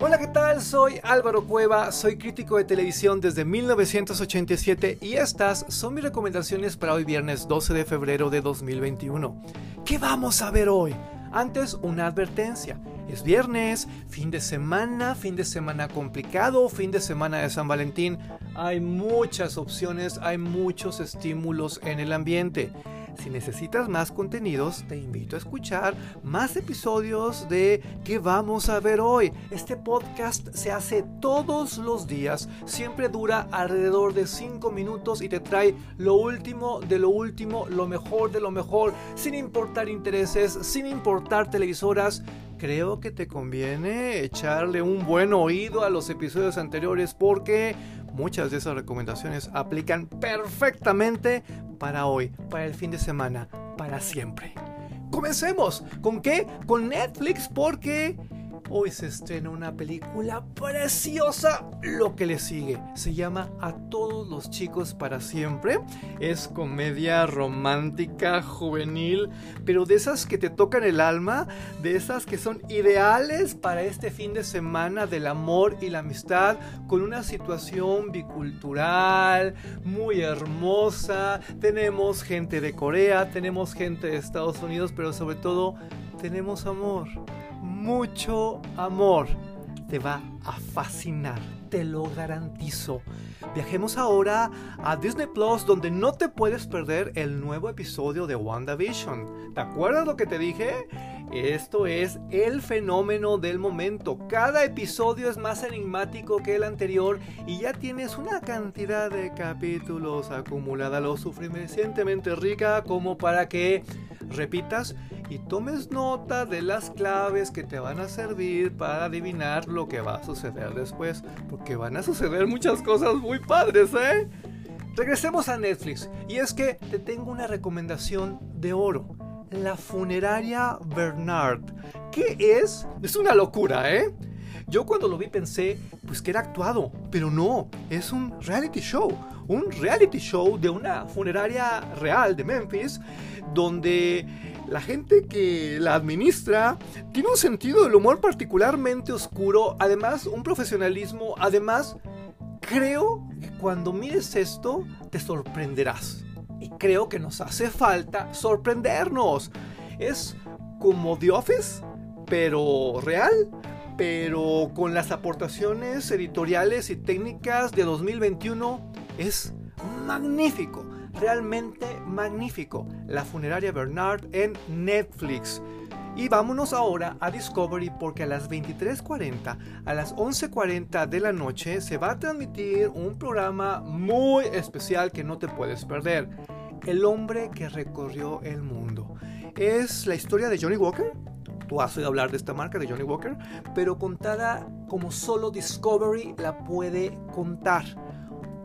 Hola, ¿qué tal? Soy Álvaro Cueva, soy crítico de televisión desde 1987 y estas son mis recomendaciones para hoy viernes 12 de febrero de 2021. ¿Qué vamos a ver hoy? Antes, una advertencia. Es viernes, fin de semana, fin de semana complicado, fin de semana de San Valentín. Hay muchas opciones, hay muchos estímulos en el ambiente. Si necesitas más contenidos, te invito a escuchar más episodios de ¿Qué vamos a ver hoy? Este podcast se hace todos los días, siempre dura alrededor de 5 minutos y te trae lo último de lo último, lo mejor de lo mejor, sin importar intereses, sin importar televisoras creo que te conviene echarle un buen oído a los episodios anteriores porque muchas de esas recomendaciones aplican perfectamente para hoy, para el fin de semana, para siempre. Comencemos. ¿Con qué? Con Netflix porque Hoy se estrena una película preciosa, lo que le sigue. Se llama A todos los chicos para siempre. Es comedia romántica, juvenil, pero de esas que te tocan el alma, de esas que son ideales para este fin de semana del amor y la amistad, con una situación bicultural muy hermosa. Tenemos gente de Corea, tenemos gente de Estados Unidos, pero sobre todo tenemos amor mucho amor. Te va a fascinar, te lo garantizo. Viajemos ahora a Disney Plus donde no te puedes perder el nuevo episodio de WandaVision. ¿Te acuerdas lo que te dije? Esto es el fenómeno del momento. Cada episodio es más enigmático que el anterior y ya tienes una cantidad de capítulos acumulada lo suficientemente rica como para que repitas y tomes nota de las claves que te van a servir para adivinar lo que va a suceder después, porque van a suceder muchas cosas muy padres, ¿eh? Regresemos a Netflix y es que te tengo una recomendación de oro. La funeraria Bernard. ¿Qué es? Es una locura, ¿eh? Yo cuando lo vi pensé, pues que era actuado, pero no, es un reality show, un reality show de una funeraria real de Memphis, donde la gente que la administra tiene un sentido del humor particularmente oscuro, además un profesionalismo, además creo que cuando mires esto te sorprenderás. Y creo que nos hace falta sorprendernos. Es como The Office, pero real, pero con las aportaciones editoriales y técnicas de 2021 es magnífico realmente magnífico, La funeraria Bernard en Netflix. Y vámonos ahora a Discovery porque a las 23.40, a las 11.40 de la noche se va a transmitir un programa muy especial que no te puedes perder. El hombre que recorrió el mundo. Es la historia de Johnny Walker. Tú has oído hablar de esta marca de Johnny Walker, pero contada como solo Discovery la puede contar.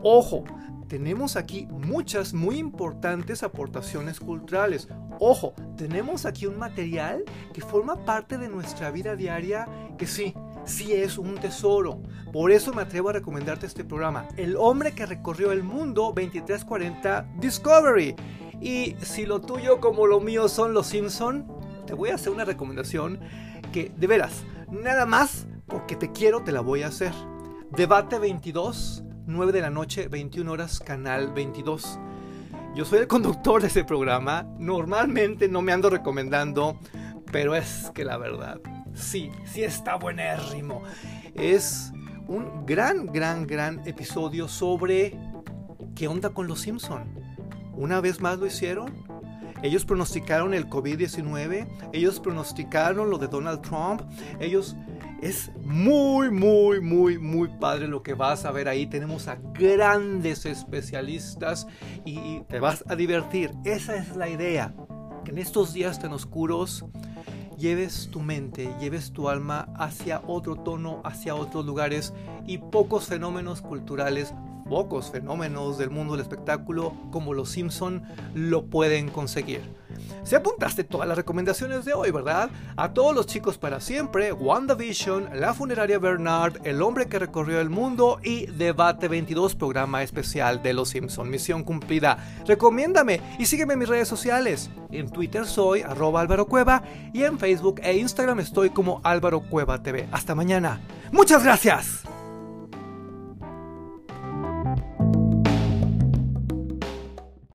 Ojo, tenemos aquí muchas muy importantes aportaciones culturales. Ojo, tenemos aquí un material que forma parte de nuestra vida diaria que sí, sí es un tesoro. Por eso me atrevo a recomendarte este programa, El hombre que recorrió el mundo 2340 Discovery. Y si lo tuyo como lo mío son los Simpson, te voy a hacer una recomendación que de veras, nada más porque te quiero te la voy a hacer. Debate 22 9 de la noche, 21 horas, canal 22. Yo soy el conductor de ese programa. Normalmente no me ando recomendando, pero es que la verdad, sí, sí está buenérrimo. Es un gran, gran, gran episodio sobre qué onda con los Simpson. Una vez más lo hicieron. Ellos pronosticaron el COVID-19, ellos pronosticaron lo de Donald Trump, ellos es muy, muy, muy, muy padre lo que vas a ver ahí. Tenemos a grandes especialistas y te vas a divertir. Esa es la idea. Que en estos días tan oscuros lleves tu mente, lleves tu alma hacia otro tono, hacia otros lugares y pocos fenómenos culturales, pocos fenómenos del mundo del espectáculo como los Simpson lo pueden conseguir. Se apuntaste todas las recomendaciones de hoy, ¿verdad? A todos los chicos para siempre, WandaVision, La funeraria Bernard, El hombre que recorrió el mundo y Debate 22, programa especial de Los Simpson. Misión cumplida. Recomiéndame y sígueme en mis redes sociales. En Twitter soy arroba Álvaro Cueva y en Facebook e Instagram estoy como Álvaro Cueva TV. Hasta mañana. Muchas gracias.